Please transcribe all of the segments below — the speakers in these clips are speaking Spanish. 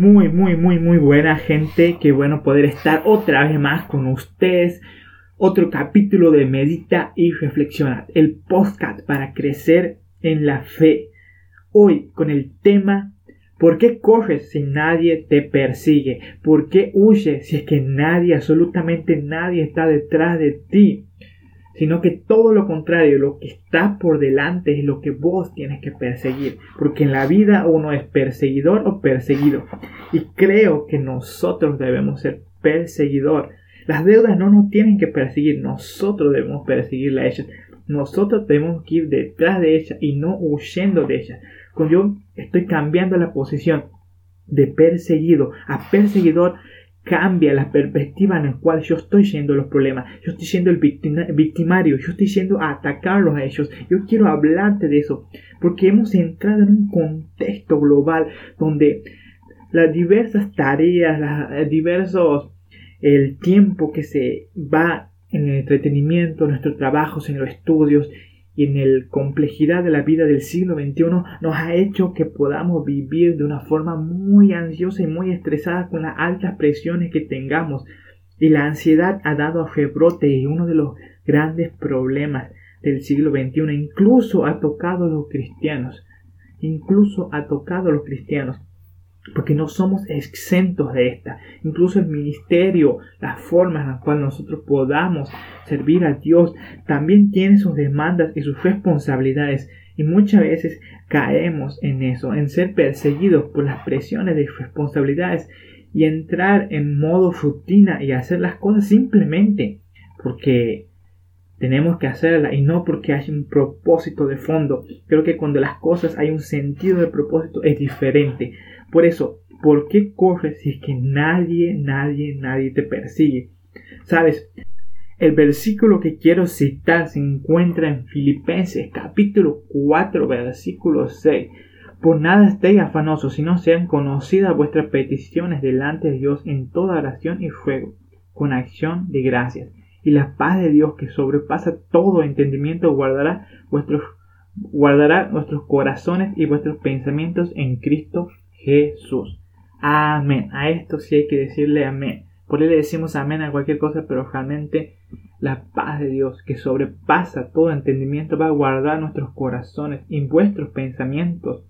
Muy, muy, muy, muy buena gente. Qué bueno poder estar otra vez más con ustedes. Otro capítulo de Medita y Reflexiona. El podcast para crecer en la fe. Hoy con el tema ¿Por qué corres si nadie te persigue? ¿Por qué huyes si es que nadie, absolutamente nadie está detrás de ti? Sino que todo lo contrario, lo que está por delante es lo que vos tienes que perseguir, porque en la vida uno es perseguidor o perseguido, y creo que nosotros debemos ser perseguidor. Las deudas no nos tienen que perseguir, nosotros debemos perseguirla a ellas. Nosotros tenemos que ir detrás de ellas y no huyendo de ellas. Cuando yo estoy cambiando la posición de perseguido a perseguidor, cambia la perspectiva en la cual yo estoy siendo los problemas, yo estoy siendo el victimario, yo estoy siendo a atacarlos a ellos. Yo quiero hablarte de eso, porque hemos entrado en un contexto global donde las diversas tareas, los diversos, el tiempo que se va en el entretenimiento, nuestros trabajos, en los estudios, y en la complejidad de la vida del siglo XXI nos ha hecho que podamos vivir de una forma muy ansiosa y muy estresada con las altas presiones que tengamos. Y la ansiedad ha dado a rebrote y uno de los grandes problemas del siglo XXI incluso ha tocado a los cristianos. Incluso ha tocado a los cristianos porque no somos exentos de esta. Incluso el ministerio, las formas en las cuales nosotros podamos servir a Dios, también tiene sus demandas y sus responsabilidades. Y muchas veces caemos en eso, en ser perseguidos por las presiones de responsabilidades y entrar en modo rutina y hacer las cosas simplemente porque tenemos que hacerlas y no porque hay un propósito de fondo. Creo que cuando las cosas hay un sentido de propósito es diferente. Por eso, ¿por qué corres si es que nadie, nadie, nadie te persigue? Sabes, el versículo que quiero citar se encuentra en Filipenses capítulo 4 versículo 6. Por nada estéis afanosos, sino sean conocidas vuestras peticiones delante de Dios en toda oración y fuego, con acción de gracias. Y la paz de Dios que sobrepasa todo entendimiento guardará vuestros guardará nuestros corazones y vuestros pensamientos en Cristo Jesús. Amén. A esto sí hay que decirle amén. Por él le decimos amén a cualquier cosa, pero realmente la paz de Dios que sobrepasa todo entendimiento va a guardar nuestros corazones y vuestros pensamientos.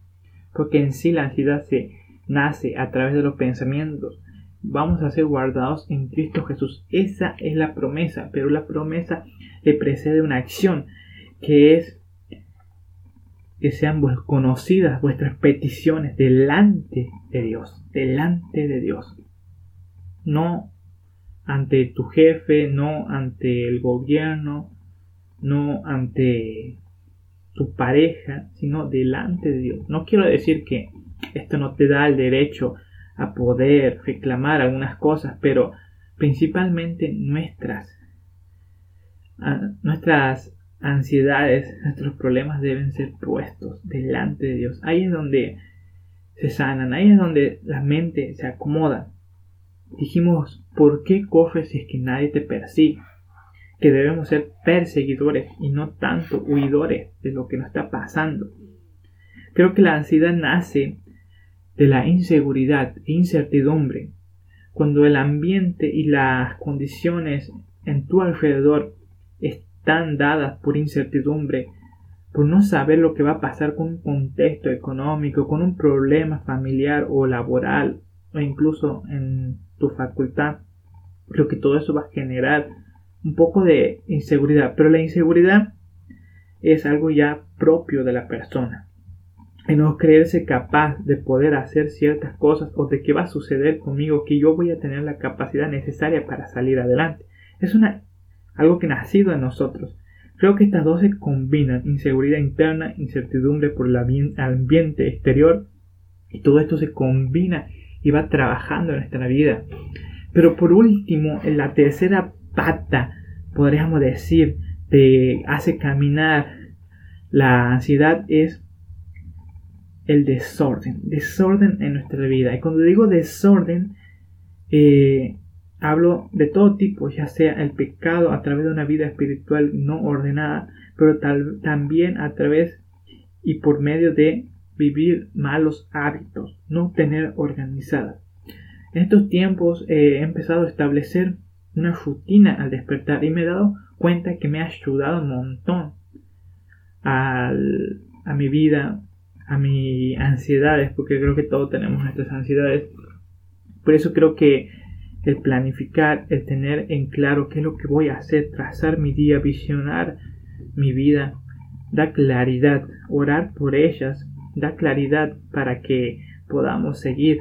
Porque en sí la ansiedad se nace a través de los pensamientos. Vamos a ser guardados en Cristo Jesús. Esa es la promesa, pero la promesa le precede una acción que es que sean conocidas vuestras peticiones delante de Dios, delante de Dios. No ante tu jefe, no ante el gobierno, no ante tu pareja, sino delante de Dios. No quiero decir que esto no te da el derecho a poder reclamar algunas cosas, pero principalmente nuestras nuestras ansiedades, nuestros problemas deben ser puestos delante de Dios. Ahí es donde se sanan, ahí es donde la mente se acomoda. Dijimos, ¿por qué corres si es que nadie te persigue? Que debemos ser perseguidores y no tanto huidores de lo que nos está pasando. Creo que la ansiedad nace de la inseguridad e incertidumbre. Cuando el ambiente y las condiciones en tu alrededor tan dadas por incertidumbre, por no saber lo que va a pasar con un contexto económico, con un problema familiar o laboral, o incluso en tu facultad. Creo que todo eso va a generar un poco de inseguridad, pero la inseguridad es algo ya propio de la persona. Y no creerse capaz de poder hacer ciertas cosas o de qué va a suceder conmigo, que yo voy a tener la capacidad necesaria para salir adelante. Es una algo que nacido en nosotros. Creo que estas dos se combinan, inseguridad interna, incertidumbre por el ambiente exterior, y todo esto se combina y va trabajando en nuestra vida. Pero por último, en la tercera pata, podríamos decir, te hace caminar la ansiedad es el desorden, desorden en nuestra vida. Y cuando digo desorden, eh, hablo de todo tipo, ya sea el pecado a través de una vida espiritual no ordenada, pero también a través y por medio de vivir malos hábitos, no tener organizada. En estos tiempos eh, he empezado a establecer una rutina al despertar y me he dado cuenta que me ha ayudado un montón a mi vida, a mis ansiedades, porque creo que todos tenemos nuestras ansiedades. Por eso creo que el planificar, el tener en claro qué es lo que voy a hacer, trazar mi día, visionar mi vida, da claridad, orar por ellas, da claridad para que podamos seguir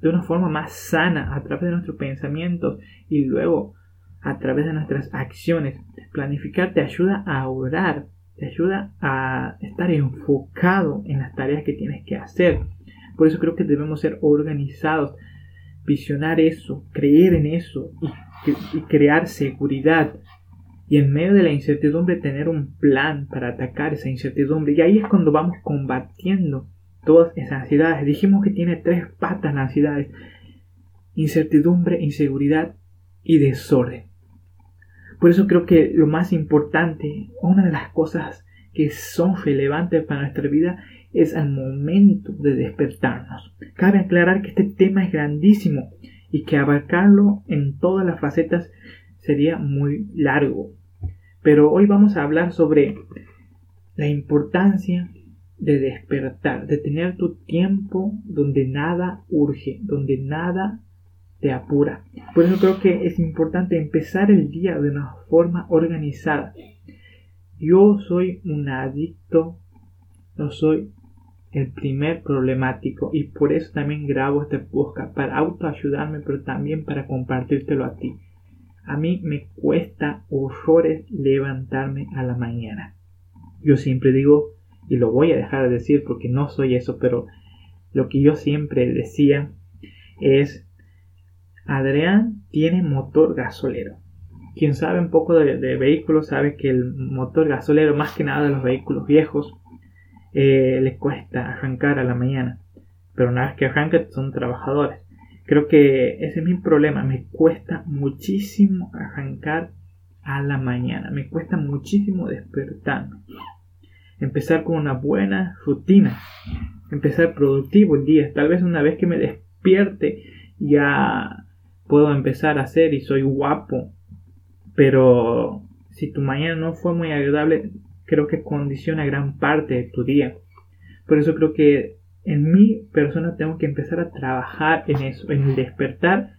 de una forma más sana a través de nuestros pensamientos y luego a través de nuestras acciones. Planificar te ayuda a orar, te ayuda a estar enfocado en las tareas que tienes que hacer. Por eso creo que debemos ser organizados, visionar eso, creer en eso y, crear seguridad. Y en medio de la incertidumbre tener un plan para atacar esa incertidumbre. Y ahí es cuando vamos combatiendo todas esas ansiedades. Dijimos que tiene tres patas la ansiedad. Incertidumbre, inseguridad y desorden. Por eso creo que lo más importante, una de las cosas que son relevantes para nuestra vida es al momento de despertarnos. Cabe aclarar que este tema es grandísimo y que abarcarlo en todas las facetas sería muy largo. Pero hoy vamos a hablar sobre la importancia de despertar, de tener tu tiempo donde nada urge, donde nada te apura. Por eso creo que es importante empezar el día de una forma organizada. Yo soy un adicto, no soy el primer problemático y por eso también grabo este podcast para autoayudarme pero también para compartírtelo a ti. A mí me cuesta horrores levantarme a la mañana. Yo siempre digo, y lo voy a dejar de decir porque no soy eso, pero lo que yo siempre decía es, Adrián tiene motor gasolero. Quien sabe un poco de, vehículos sabe que el motor gasolero, más que nada de los vehículos viejos, eh, les cuesta arrancar a la mañana. Pero una vez que arrancan son trabajadores. Creo que ese es mi problema. Me cuesta muchísimo arrancar a la mañana. Me cuesta muchísimo despertarme. Empezar con una buena rutina. Empezar productivo el día. Tal vez una vez que me despierte ya puedo empezar a hacer y soy guapo. Pero si tu mañana no fue muy agradable, creo que condiciona gran parte de tu día. Por eso creo que en mi persona tengo que empezar a trabajar en eso, en el despertar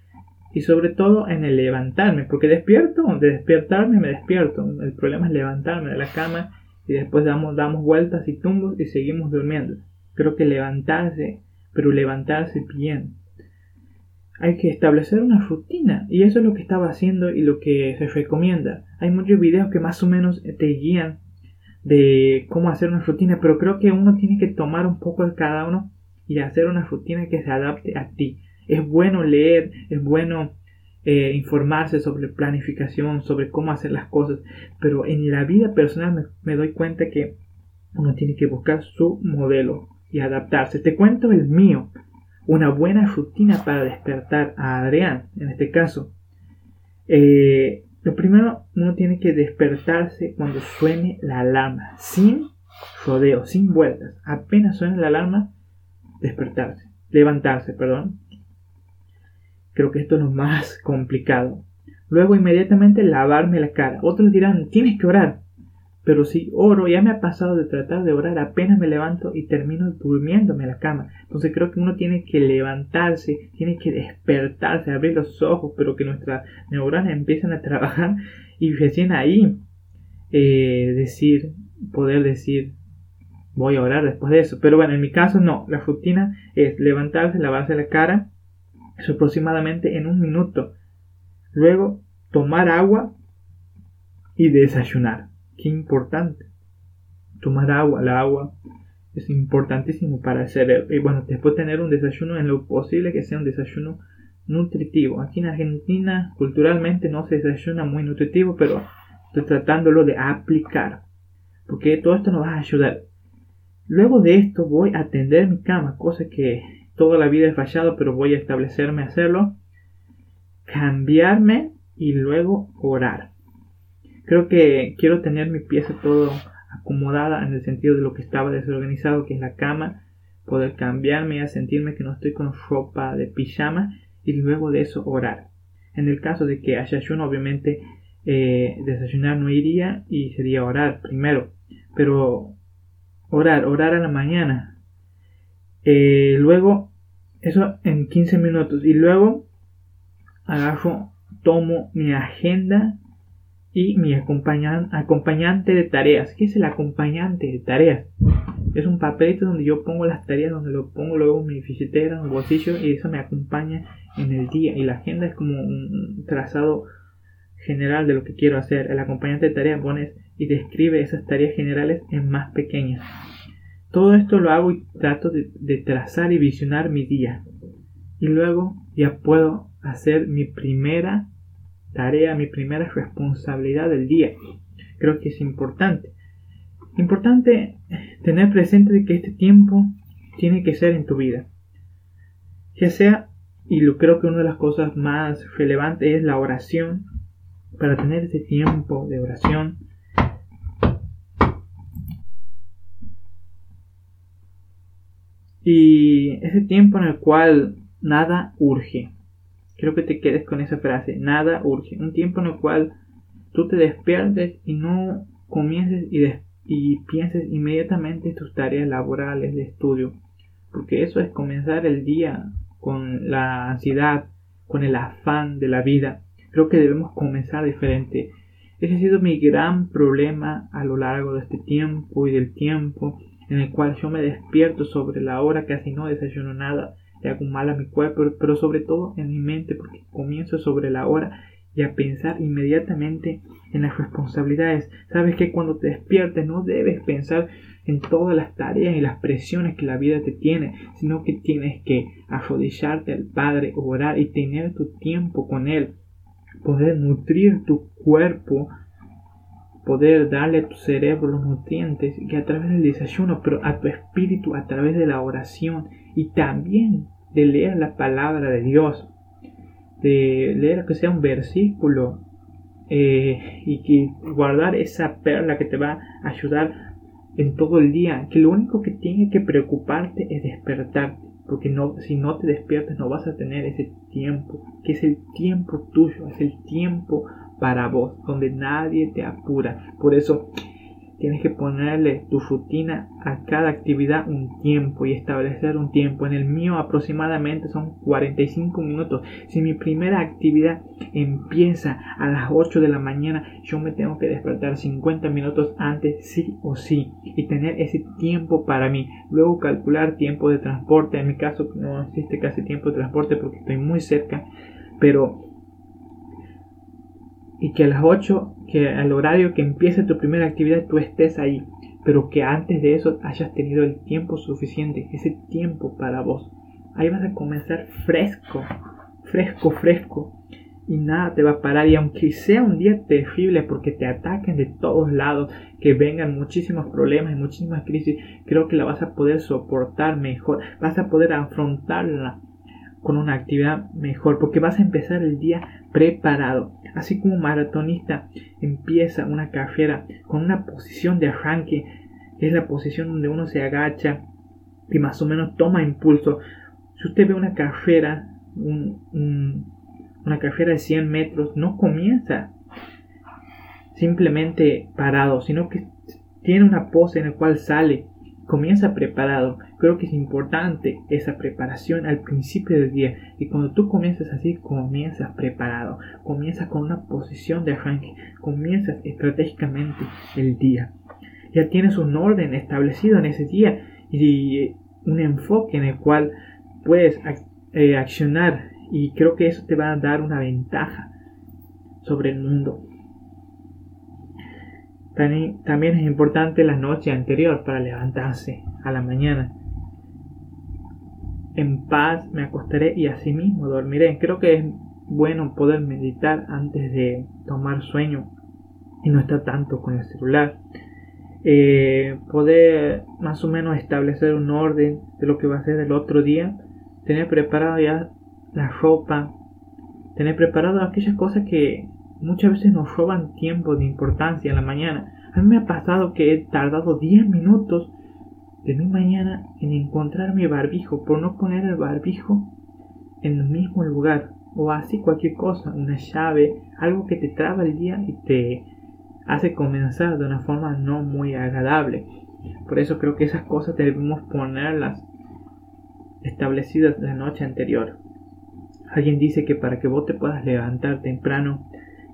y sobre todo en el levantarme, porque despierto, de despertarme me despierto. El problema es levantarme de la cama y después damos, damos vueltas y tumbos y seguimos durmiendo. Creo que levantarse, pero levantarse bien. Hay que establecer una rutina y eso es lo que estaba haciendo y lo que se recomienda. Hay muchos videos que más o menos te guían de cómo hacer una rutina, pero creo que uno tiene que tomar un poco de cada uno y hacer una rutina que se adapte a ti. Es bueno leer, es bueno eh, informarse sobre planificación, sobre cómo hacer las cosas, pero en la vida personal me, me doy cuenta que uno tiene que buscar su modelo y adaptarse. Te cuento el mío, una buena rutina para despertar a Adrián, en este caso. Eh, lo primero, uno tiene que despertarse cuando suene la alarma, sin rodeo, sin vueltas. Apenas suene la alarma, despertarse, levantarse, perdón. Creo que esto es lo más complicado. Luego inmediatamente lavarme la cara. Otros dirán, tienes que orar. Pero si oro, ya me ha pasado de tratar de orar, apenas me levanto y termino durmiéndome en la cama. Entonces creo que uno tiene que levantarse, tiene que despertarse, abrir los ojos, pero que nuestras neuronas empiecen a trabajar y recién ahí eh, decir, poder decir, voy a orar después de eso. Pero bueno, en mi caso no, la rutina es levantarse, lavarse la cara, eso aproximadamente en un minuto. Luego tomar agua y desayunar. Qué importante. Tomar agua, el agua es importantísimo para el cerebro. Y bueno, después tener un desayuno en lo posible que sea un desayuno nutritivo. Aquí en Argentina culturalmente no se desayuna muy nutritivo, pero estoy tratándolo de aplicar. Porque todo esto nos va a ayudar. Luego de esto voy a atender mi cama, cosa que toda la vida he fallado, pero voy a establecerme a hacerlo. Cambiarme y luego orar. Creo que quiero tener mi pieza todo acomodada en el sentido de lo que estaba desorganizado, que es la cama, poder cambiarme y sentirme que no estoy con ropa de pijama y luego de eso orar. En el caso de que haya ayuno, obviamente eh, desayunar no iría y sería orar primero, pero orar, orar a la mañana. Eh, luego, eso en 15 minutos y luego agarro, tomo mi agenda y mi acompañante de tareas. ¿Qué es el acompañante de tareas? Es un papelito donde yo pongo las tareas, donde lo pongo luego en mi billetera, en el bolsillo y eso me acompaña en el día. Y la agenda es como un trazado general de lo que quiero hacer. El acompañante de tareas pones y describe esas tareas generales en más pequeñas. Todo esto lo hago y trato de, de trazar y visionar mi día. Y luego ya puedo hacer mi primera tarea, mi primera responsabilidad del día. Creo que es importante. Importante tener presente que este tiempo tiene que ser en tu vida. Ya sea, y lo creo que una de las cosas más relevantes es la oración. Para tener ese tiempo de oración. Y ese tiempo en el cual nada urge. Quiero que te quedes con esa frase. Nada urge. Un tiempo en el cual tú te despiertes y no comiences y, y pienses inmediatamente tus tareas laborales de estudio. Porque eso es comenzar el día con la ansiedad, con el afán de la vida. Creo que debemos comenzar diferente. Ese ha sido mi gran problema a lo largo de este tiempo y del tiempo en el cual yo me despierto sobre la hora, casi no desayuno nada le hago mal a mi cuerpo, pero sobre todo en mi mente, porque comienzo sobre la hora y a pensar inmediatamente en las responsabilidades. Sabes que cuando te despiertes no debes pensar en todas las tareas y las presiones que la vida te tiene, sino que tienes que arrodillarte al Padre, orar y tener tu tiempo con Él, poder nutrir tu cuerpo, poder darle a tu cerebro los nutrientes que a través del desayuno, pero a tu espíritu a través de la oración y también de leer la palabra de Dios, de leer que sea un versículo eh, y que guardar esa perla que te va a ayudar en todo el día, que lo único que tiene que preocuparte es despertarte, porque no, si no te despiertas no vas a tener ese tiempo, que es el tiempo tuyo, es el tiempo para vos, donde nadie te apura. Por eso Tienes que ponerle tu rutina a cada actividad un tiempo y establecer un tiempo. En el mío aproximadamente son 45 minutos. Si mi primera actividad empieza a las 8 de la mañana, yo me tengo que despertar 50 minutos antes sí o sí y tener ese tiempo para mí. Luego calcular tiempo de transporte. En mi caso no existe casi tiempo de transporte porque estoy muy cerca, pero y que a las 8, que al horario que empiece tu primera actividad tú estés ahí, pero que antes de eso hayas tenido el tiempo suficiente, ese tiempo para vos. Ahí vas a comenzar fresco, fresco, fresco, y nada te va a parar. Y aunque sea un día terrible porque te ataquen de todos lados, que vengan muchísimos problemas y muchísimas crisis, creo que la vas a poder soportar mejor, vas a poder afrontarla con una actividad mejor, porque vas a empezar el día preparado. Así como un maratonista empieza una carrera con una posición de arranque, que es la posición donde uno se agacha y más o menos toma impulso. Si usted ve una carrera, una carrera de 100 metros, no comienza simplemente parado, sino que tiene una pose en la cual sale Comienza preparado. Creo que es importante esa preparación al principio del día. Y cuando tú comienzas así, comienzas preparado. Comienzas con una posición de arranque. Comienzas estratégicamente el día. Ya tienes un orden establecido en ese día y un enfoque en el cual puedes eh, accionar. Y creo que eso te va a dar una ventaja sobre el mundo. También es importante la noche anterior para levantarse. a la mañana. En paz me acostaré y asimismo dormiré. Creo que es bueno poder meditar antes de tomar sueño y no estar tanto con el celular. Eh, poder más o menos establecer un orden de lo que va a ser el otro día, tener preparado ya la ropa, tener preparado aquellas cosas que muchas veces nos roban tiempo de importancia en la mañana. A mí me ha pasado que he tardado 10 minutos de mi mañana en encontrar mi barbijo por no poner el barbijo en el mismo lugar o así cualquier cosa, una llave, algo que te traba el día y te hace comenzar de una forma no muy agradable. Por eso creo que esas cosas debemos ponerlas establecidas la noche anterior. Alguien dice que para que vos te puedas levantar temprano,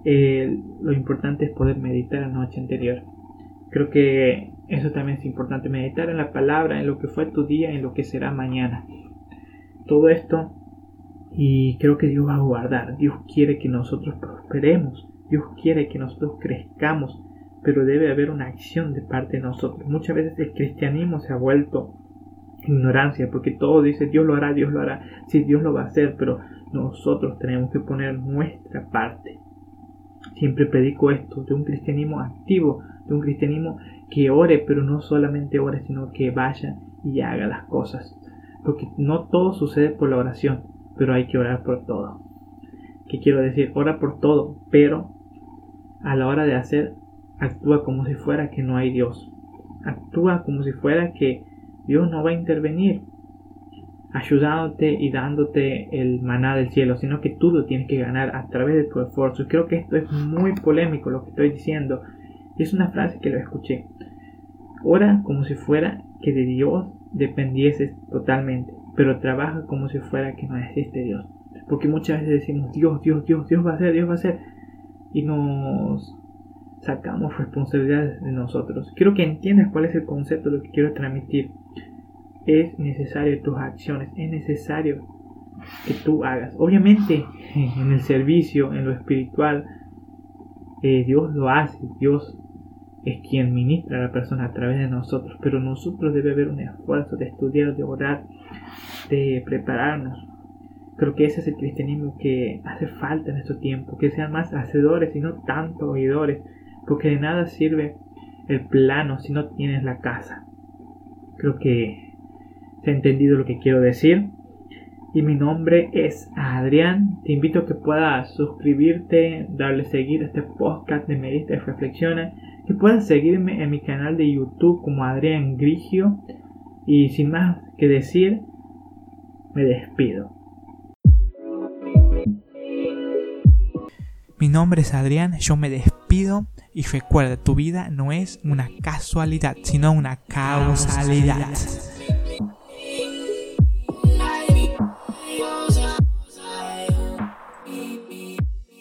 eh, lo importante es poder meditar la noche anterior. Creo que eso también es importante, meditar en la palabra, en lo que fue tu día, en lo que será mañana. Todo esto y creo que Dios va a guardar. Dios quiere que nosotros prosperemos. Dios quiere que nosotros crezcamos. Pero debe haber una acción de parte de nosotros. Muchas veces el cristianismo se ha vuelto ignorancia porque todo dice Dios lo hará, Dios lo hará. Sí, Dios lo va a hacer, pero nosotros tenemos que poner nuestra parte. Siempre predico esto de un cristianismo activo, de un cristianismo que ore, pero no solamente ore, sino que vaya y haga las cosas. Porque no todo sucede por la oración pero hay que orar por todo. ¿Qué quiero decir? Ora por todo, pero a la hora de hacer, actúa como si fuera que no hay Dios. Actúa como si fuera que Dios no va a intervenir ayudándote y dándote el maná del cielo, sino que tú lo tienes que ganar a través de tu esfuerzo. Creo que esto es muy polémico lo que estoy diciendo. Es una frase que lo escuché. Ora como si fuera que de Dios dependieses totalmente pero trabaja como si fuera que no existe Dios. Porque muchas veces decimos, Dios, Dios, Dios, Dios va a ser, Dios va a ser. Y nos sacamos responsabilidades de nosotros. Quiero que entiendas cuál es el concepto de lo que quiero transmitir. Es necesario tus acciones, es necesario que tú hagas. Obviamente en el servicio, en lo espiritual, eh, Dios lo hace, Dios es quien ministra a la persona a través de nosotros, pero nosotros debe haber un esfuerzo de estudiar, de orar, de prepararnos. Creo que ese es el cristianismo que hace falta en estos tiempos, que sean más hacedores y no tanto oidores, porque de nada sirve el plano si no tienes la casa. Creo que ha entendido lo que quiero decir. Y mi nombre es Adrián. Te invito a que puedas suscribirte, darle seguir a este podcast de Medita y Reflexiona que puedas seguirme en mi canal de YouTube como Adrián Grigio. Y sin más que decir, me despido. Mi nombre es Adrián, yo me despido y recuerda, tu vida no es una casualidad, sino una causalidad.